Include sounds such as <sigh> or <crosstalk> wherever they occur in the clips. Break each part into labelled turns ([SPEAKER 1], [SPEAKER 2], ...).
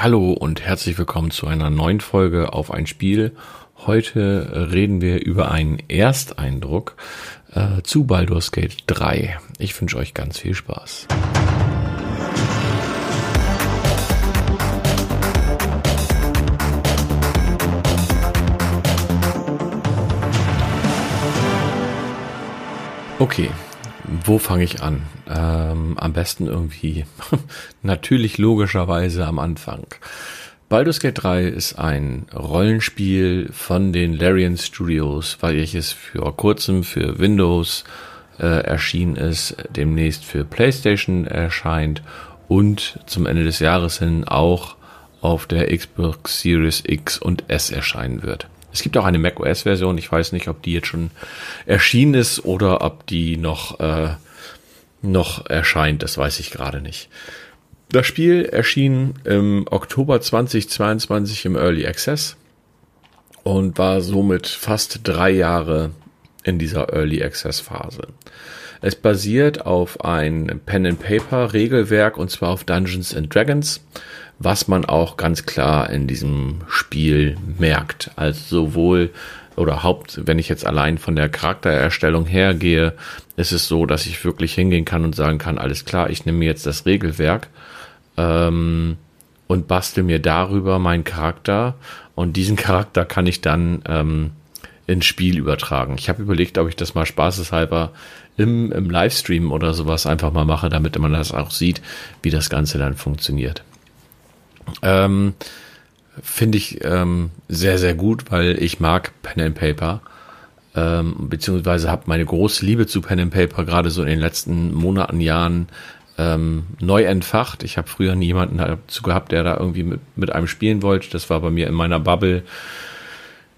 [SPEAKER 1] Hallo und herzlich willkommen zu einer neuen Folge auf ein Spiel. Heute reden wir über einen Ersteindruck äh, zu Baldur's Gate 3. Ich wünsche euch ganz viel Spaß. Okay, wo fange ich an? Ähm, am besten irgendwie <laughs> natürlich logischerweise am Anfang. Baldur's Gate 3 ist ein Rollenspiel von den Larian Studios, welches für kurzem für Windows äh, erschienen ist, demnächst für PlayStation erscheint und zum Ende des Jahres hin auch auf der Xbox Series X und S erscheinen wird. Es gibt auch eine macOS-Version. Ich weiß nicht, ob die jetzt schon erschienen ist oder ob die noch, äh, noch erscheint. Das weiß ich gerade nicht. Das Spiel erschien im Oktober 2022 im Early Access und war somit fast drei Jahre in dieser Early Access Phase. Es basiert auf ein Pen and Paper Regelwerk und zwar auf Dungeons and Dragons was man auch ganz klar in diesem Spiel merkt. Also sowohl oder Haupt, wenn ich jetzt allein von der Charaktererstellung hergehe, ist es so, dass ich wirklich hingehen kann und sagen kann, alles klar, ich nehme jetzt das Regelwerk ähm, und bastel mir darüber meinen Charakter und diesen Charakter kann ich dann ähm, ins Spiel übertragen. Ich habe überlegt, ob ich das mal spaßeshalber im, im Livestream oder sowas einfach mal mache, damit man das auch sieht, wie das Ganze dann funktioniert. Ähm, Finde ich ähm, sehr, sehr gut, weil ich mag Pen and Paper. Ähm, beziehungsweise habe meine große Liebe zu Pen and Paper gerade so in den letzten Monaten, Jahren ähm, neu entfacht. Ich habe früher nie jemanden dazu gehabt, der da irgendwie mit, mit einem spielen wollte. Das war bei mir in meiner Bubble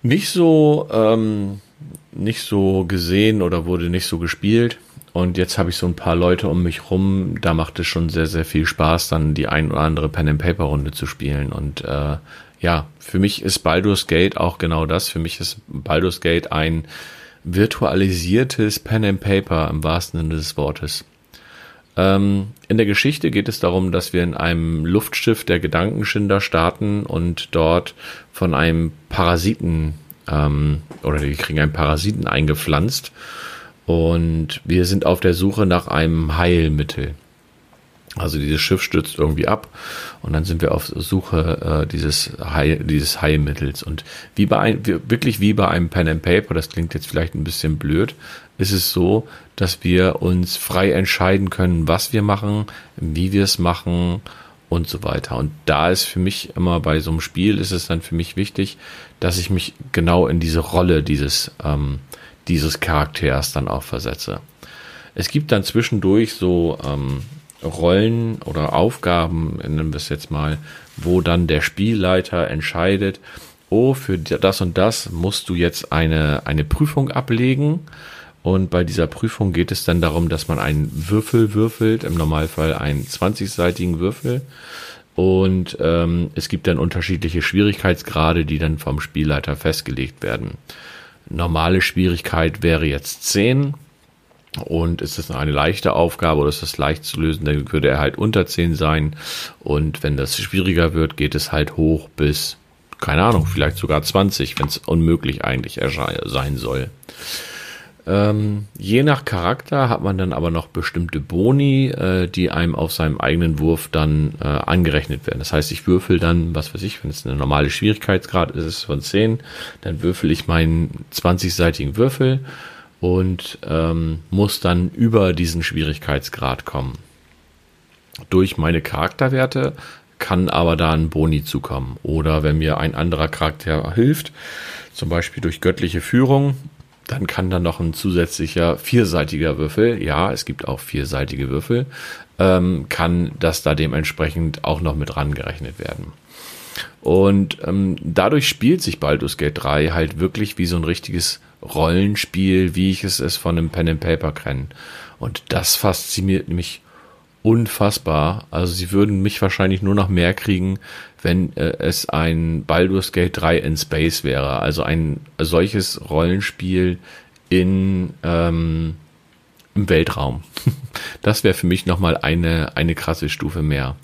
[SPEAKER 1] nicht so, ähm, nicht so gesehen oder wurde nicht so gespielt. Und jetzt habe ich so ein paar Leute um mich rum. Da macht es schon sehr, sehr viel Spaß, dann die ein oder andere Pen and Paper Runde zu spielen. Und äh, ja, für mich ist Baldur's Gate auch genau das. Für mich ist Baldur's Gate ein virtualisiertes Pen and Paper im wahrsten Sinne des Wortes. Ähm, in der Geschichte geht es darum, dass wir in einem Luftschiff der Gedankenschinder starten und dort von einem Parasiten ähm, oder wir kriegen einen Parasiten eingepflanzt und wir sind auf der Suche nach einem Heilmittel. Also dieses Schiff stürzt irgendwie ab und dann sind wir auf Suche äh, dieses, Heil, dieses Heilmittels. Und wie bei ein, wirklich wie bei einem Pen and Paper, das klingt jetzt vielleicht ein bisschen blöd, ist es so, dass wir uns frei entscheiden können, was wir machen, wie wir es machen und so weiter. Und da ist für mich immer bei so einem Spiel ist es dann für mich wichtig, dass ich mich genau in diese Rolle dieses ähm, dieses Charakters dann auch versetze. Es gibt dann zwischendurch so ähm, Rollen oder Aufgaben, nennen wir es jetzt mal, wo dann der Spielleiter entscheidet, oh, für das und das musst du jetzt eine, eine Prüfung ablegen. Und bei dieser Prüfung geht es dann darum, dass man einen Würfel würfelt, im Normalfall einen 20-seitigen Würfel. Und ähm, es gibt dann unterschiedliche Schwierigkeitsgrade, die dann vom Spielleiter festgelegt werden. Normale Schwierigkeit wäre jetzt 10. Und ist das eine leichte Aufgabe oder ist das leicht zu lösen, dann würde er halt unter 10 sein. Und wenn das schwieriger wird, geht es halt hoch bis, keine Ahnung, vielleicht sogar 20, wenn es unmöglich eigentlich sein soll. Ähm, je nach Charakter hat man dann aber noch bestimmte Boni, äh, die einem auf seinem eigenen Wurf dann äh, angerechnet werden. Das heißt, ich würfel dann, was weiß ich, wenn es eine normale Schwierigkeitsgrad ist, ist von 10, dann würfel ich meinen 20-seitigen Würfel und ähm, muss dann über diesen Schwierigkeitsgrad kommen. Durch meine Charakterwerte kann aber da ein Boni zukommen. Oder wenn mir ein anderer Charakter hilft, zum Beispiel durch göttliche Führung, dann kann dann noch ein zusätzlicher vierseitiger Würfel, ja, es gibt auch vierseitige Würfel, ähm, kann das da dementsprechend auch noch mit rangerechnet werden. Und ähm, dadurch spielt sich Baldur's Gate 3 halt wirklich wie so ein richtiges Rollenspiel, wie ich es, es von einem Pen and Paper kenne. Und das fasziniert mich unfassbar. Also sie würden mich wahrscheinlich nur noch mehr kriegen, wenn äh, es ein Baldur's Gate 3 in Space wäre. Also ein solches Rollenspiel in ähm, im Weltraum. <laughs> Das wäre für mich nochmal eine, eine krasse Stufe mehr.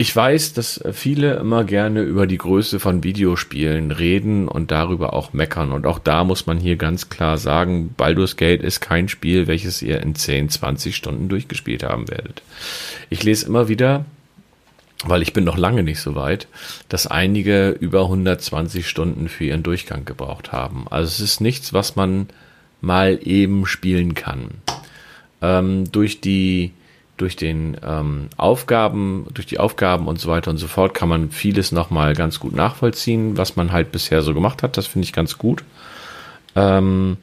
[SPEAKER 1] Ich weiß, dass viele immer gerne über die Größe von Videospielen reden und darüber auch meckern. Und auch da muss man hier ganz klar sagen, Baldur's Gate ist kein Spiel, welches ihr in 10, 20 Stunden durchgespielt haben werdet. Ich lese immer wieder, weil ich bin noch lange nicht so weit, dass einige über 120 Stunden für ihren Durchgang gebraucht haben. Also es ist nichts, was man mal eben spielen kann. Ähm, durch die durch den ähm, Aufgaben, durch die Aufgaben und so weiter und so fort kann man vieles nochmal ganz gut nachvollziehen, was man halt bisher so gemacht hat. Das finde ich ganz gut. Ähm,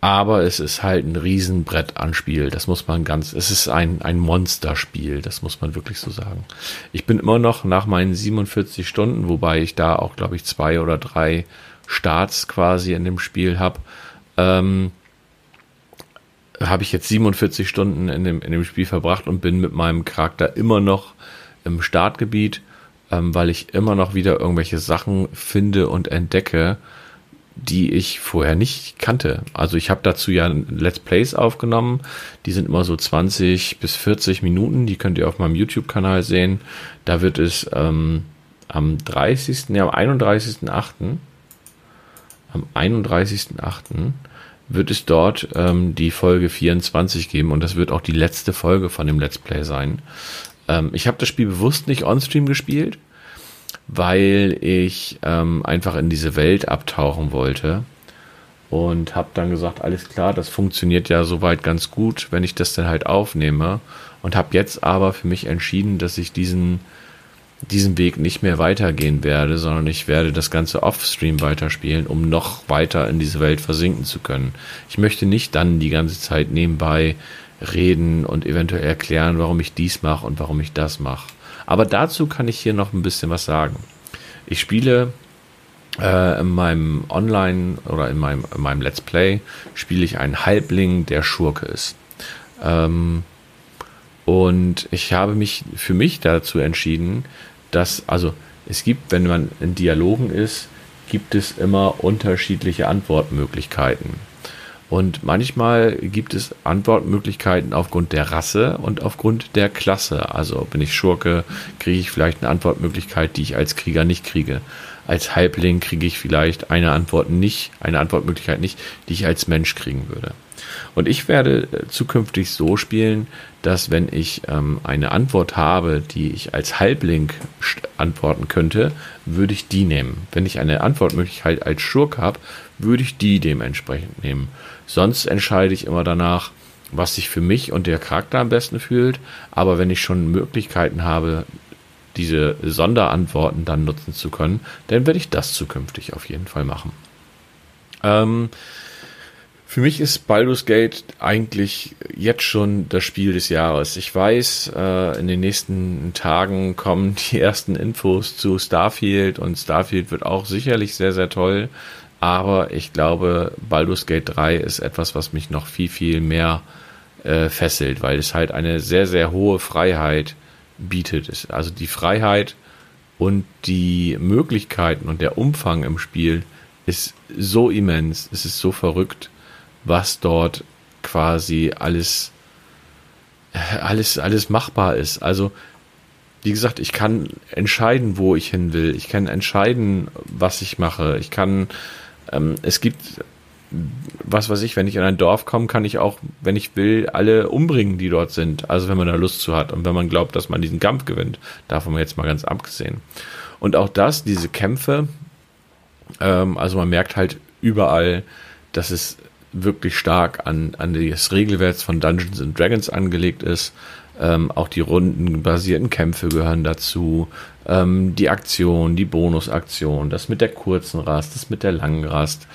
[SPEAKER 1] aber es ist halt ein Riesenbrett an Spiel. Das muss man ganz, es ist ein, ein Monsterspiel. Das muss man wirklich so sagen. Ich bin immer noch nach meinen 47 Stunden, wobei ich da auch, glaube ich, zwei oder drei Starts quasi in dem Spiel habe. Ähm, habe ich jetzt 47 Stunden in dem, in dem Spiel verbracht und bin mit meinem Charakter immer noch im Startgebiet, ähm, weil ich immer noch wieder irgendwelche Sachen finde und entdecke, die ich vorher nicht kannte. Also ich habe dazu ja Let's Plays aufgenommen, die sind immer so 20 bis 40 Minuten, die könnt ihr auf meinem YouTube-Kanal sehen. Da wird es ähm, am 30., ja am 31.8., am 31.8., wird es dort ähm, die Folge 24 geben und das wird auch die letzte Folge von dem Let's Play sein. Ähm, ich habe das Spiel bewusst nicht on-stream gespielt, weil ich ähm, einfach in diese Welt abtauchen wollte und habe dann gesagt, alles klar, das funktioniert ja soweit ganz gut, wenn ich das dann halt aufnehme und habe jetzt aber für mich entschieden, dass ich diesen diesen Weg nicht mehr weitergehen werde, sondern ich werde das Ganze off-stream weiterspielen, um noch weiter in diese Welt versinken zu können. Ich möchte nicht dann die ganze Zeit nebenbei reden und eventuell erklären, warum ich dies mache und warum ich das mache. Aber dazu kann ich hier noch ein bisschen was sagen. Ich spiele äh, in meinem Online oder in meinem, in meinem Let's Play spiele ich einen Halbling, der Schurke ist. Ähm, und ich habe mich für mich dazu entschieden, dass, also es gibt, wenn man in Dialogen ist, gibt es immer unterschiedliche Antwortmöglichkeiten. Und manchmal gibt es Antwortmöglichkeiten aufgrund der Rasse und aufgrund der Klasse. Also bin ich Schurke, kriege ich vielleicht eine Antwortmöglichkeit, die ich als Krieger nicht kriege. Als Halbling kriege ich vielleicht eine Antwort nicht, eine Antwortmöglichkeit nicht, die ich als Mensch kriegen würde. Und ich werde äh, zukünftig so spielen, dass wenn ich ähm, eine Antwort habe, die ich als Halbling antworten könnte, würde ich die nehmen. Wenn ich eine Antwortmöglichkeit als Schurk habe, würde ich die dementsprechend nehmen. Sonst entscheide ich immer danach, was sich für mich und der Charakter am besten fühlt. Aber wenn ich schon Möglichkeiten habe, diese Sonderantworten dann nutzen zu können, dann werde ich das zukünftig auf jeden Fall machen. Ähm, für mich ist Baldur's Gate eigentlich jetzt schon das Spiel des Jahres. Ich weiß, äh, in den nächsten Tagen kommen die <laughs> ersten Infos zu Starfield und Starfield wird auch sicherlich sehr, sehr toll. Aber ich glaube, Baldur's Gate 3 ist etwas, was mich noch viel, viel mehr äh, fesselt, weil es halt eine sehr, sehr hohe Freiheit bietet. Also die Freiheit und die Möglichkeiten und der Umfang im Spiel ist so immens, es ist so verrückt was dort quasi alles, alles, alles machbar ist. Also, wie gesagt, ich kann entscheiden, wo ich hin will. Ich kann entscheiden, was ich mache. Ich kann, ähm, es gibt, was weiß ich, wenn ich in ein Dorf komme, kann ich auch, wenn ich will, alle umbringen, die dort sind. Also, wenn man da Lust zu hat und wenn man glaubt, dass man diesen Kampf gewinnt. Davon jetzt mal ganz abgesehen. Und auch das, diese Kämpfe, ähm, also man merkt halt überall, dass es wirklich stark an, an das Regelwerk von Dungeons and Dragons angelegt ist. Ähm, auch die rundenbasierten Kämpfe gehören dazu. Ähm, die Aktion, die Bonusaktion, das mit der kurzen Rast, das mit der langen Rast.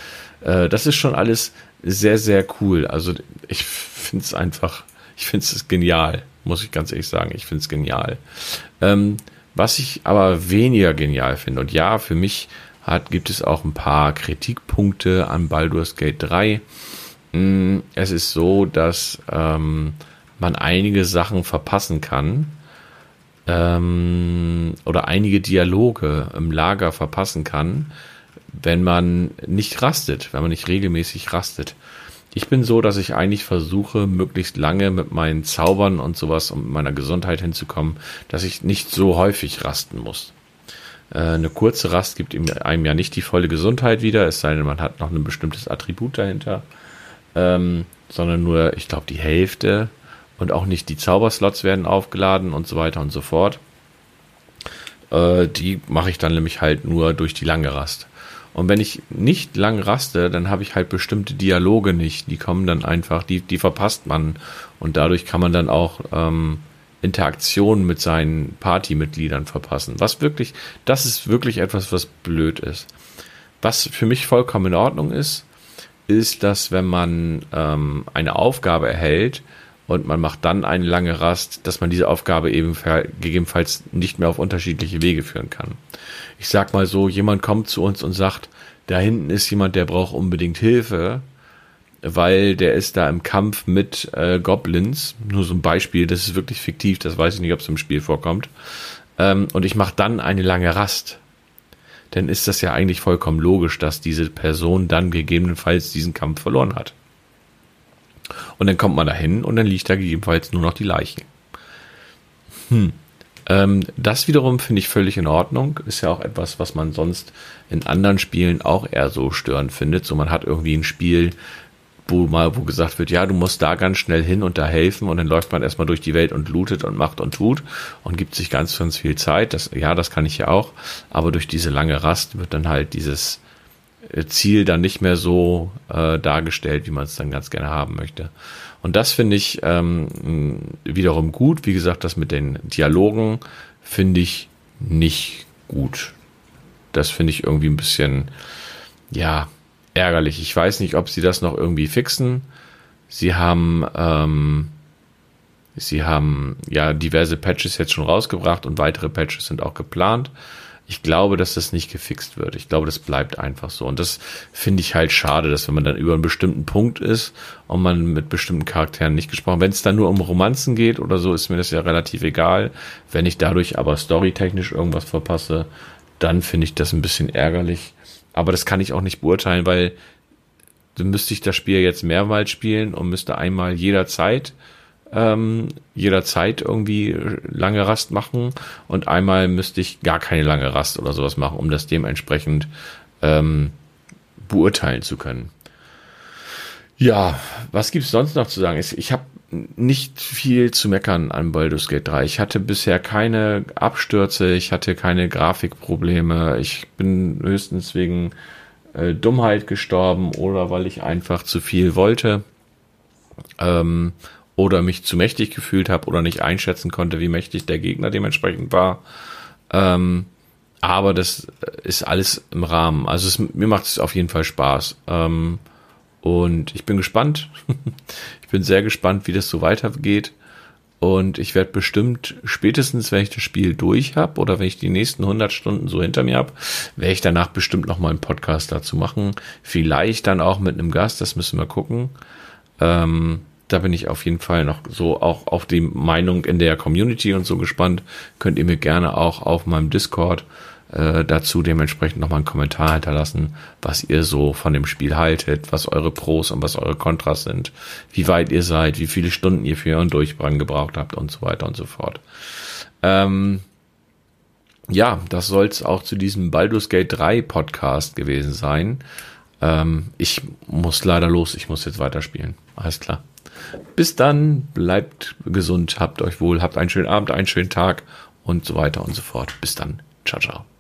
[SPEAKER 1] Äh, das ist schon alles sehr, sehr cool. Also ich finde es einfach, ich finde es genial, muss ich ganz ehrlich sagen. Ich finde es genial. Ähm, was ich aber weniger genial finde, und ja, für mich hat, gibt es auch ein paar Kritikpunkte an Baldur's Gate 3. Mm, es ist so, dass ähm, man einige Sachen verpassen kann ähm, oder einige Dialoge im Lager verpassen kann, wenn man nicht rastet, wenn man nicht regelmäßig rastet. ich bin so, dass ich eigentlich versuche, möglichst lange mit meinen Zaubern und sowas und mit meiner Gesundheit hinzukommen, dass ich nicht so häufig rasten muss. Äh, eine kurze Rast gibt einem ja nicht die volle Gesundheit wieder, es sei denn, man hat noch ein bestimmtes Attribut dahinter, ähm, sondern nur, ich glaube, die Hälfte und auch nicht die Zauberslots werden aufgeladen und so weiter und so fort. Äh, die mache ich dann nämlich halt nur durch die lange Rast. Und wenn ich nicht lang raste, dann habe ich halt bestimmte Dialoge nicht. Die kommen dann einfach, die, die verpasst man. Und dadurch kann man dann auch ähm, Interaktionen mit seinen Partymitgliedern verpassen. Was wirklich, das ist wirklich etwas, was blöd ist. Was für mich vollkommen in Ordnung ist, ist, dass wenn man ähm, eine Aufgabe erhält, und man macht dann eine lange Rast, dass man diese Aufgabe eben gegebenenfalls nicht mehr auf unterschiedliche Wege führen kann. Ich sag mal so, jemand kommt zu uns und sagt, da hinten ist jemand, der braucht unbedingt Hilfe, weil der ist da im Kampf mit äh, Goblins. Nur so ein Beispiel, das ist wirklich fiktiv, das weiß ich nicht, ob es im Spiel vorkommt. Ähm, und ich mache dann eine lange Rast. Dann ist das ja eigentlich vollkommen logisch, dass diese Person dann gegebenenfalls diesen Kampf verloren hat. Und dann kommt man da hin und dann liegt da gegebenenfalls nur noch die Leiche. Hm. Ähm, das wiederum finde ich völlig in Ordnung. Ist ja auch etwas, was man sonst in anderen Spielen auch eher so störend findet. So man hat irgendwie ein Spiel, wo mal, wo gesagt wird, ja, du musst da ganz schnell hin und da helfen und dann läuft man erstmal durch die Welt und lootet und macht und tut und gibt sich ganz, ganz viel Zeit. Das, ja, das kann ich ja auch. Aber durch diese lange Rast wird dann halt dieses, Ziel dann nicht mehr so äh, dargestellt, wie man es dann ganz gerne haben möchte. Und das finde ich ähm, wiederum gut. Wie gesagt, das mit den Dialogen finde ich nicht gut. Das finde ich irgendwie ein bisschen, ja, ärgerlich. Ich weiß nicht, ob sie das noch irgendwie fixen. Sie haben, ähm, sie haben ja diverse Patches jetzt schon rausgebracht und weitere Patches sind auch geplant ich glaube, dass das nicht gefixt wird. Ich glaube, das bleibt einfach so. Und das finde ich halt schade, dass wenn man dann über einen bestimmten Punkt ist und man mit bestimmten Charakteren nicht gesprochen, wenn es dann nur um Romanzen geht oder so, ist mir das ja relativ egal. Wenn ich dadurch aber storytechnisch irgendwas verpasse, dann finde ich das ein bisschen ärgerlich. Aber das kann ich auch nicht beurteilen, weil dann müsste ich das Spiel jetzt mehrmals spielen und müsste einmal jederzeit ähm, jederzeit irgendwie lange Rast machen und einmal müsste ich gar keine lange Rast oder sowas machen, um das dementsprechend ähm, beurteilen zu können. Ja, was gibt's sonst noch zu sagen? Ich habe nicht viel zu meckern an Baldur's Gate 3. Ich hatte bisher keine Abstürze, ich hatte keine Grafikprobleme, ich bin höchstens wegen äh, Dummheit gestorben oder weil ich einfach zu viel wollte. Ähm, oder mich zu mächtig gefühlt habe oder nicht einschätzen konnte, wie mächtig der Gegner dementsprechend war. Ähm, aber das ist alles im Rahmen. Also es, mir macht es auf jeden Fall Spaß. Ähm, und ich bin gespannt. <laughs> ich bin sehr gespannt, wie das so weitergeht. Und ich werde bestimmt spätestens, wenn ich das Spiel durch habe oder wenn ich die nächsten 100 Stunden so hinter mir habe, werde ich danach bestimmt noch mal einen Podcast dazu machen. Vielleicht dann auch mit einem Gast, das müssen wir gucken. Ähm, da bin ich auf jeden Fall noch so auch auf die Meinung in der Community und so gespannt. Könnt ihr mir gerne auch auf meinem Discord äh, dazu dementsprechend nochmal einen Kommentar hinterlassen, was ihr so von dem Spiel haltet, was eure Pros und was eure Kontras sind, wie weit ihr seid, wie viele Stunden ihr für euren Durchbringen gebraucht habt und so weiter und so fort. Ähm, ja, das soll es auch zu diesem Baldur's Gate 3 Podcast gewesen sein. Ähm, ich muss leider los, ich muss jetzt weiterspielen. Alles klar. Bis dann, bleibt gesund, habt euch wohl, habt einen schönen Abend, einen schönen Tag und so weiter und so fort. Bis dann. Ciao, ciao.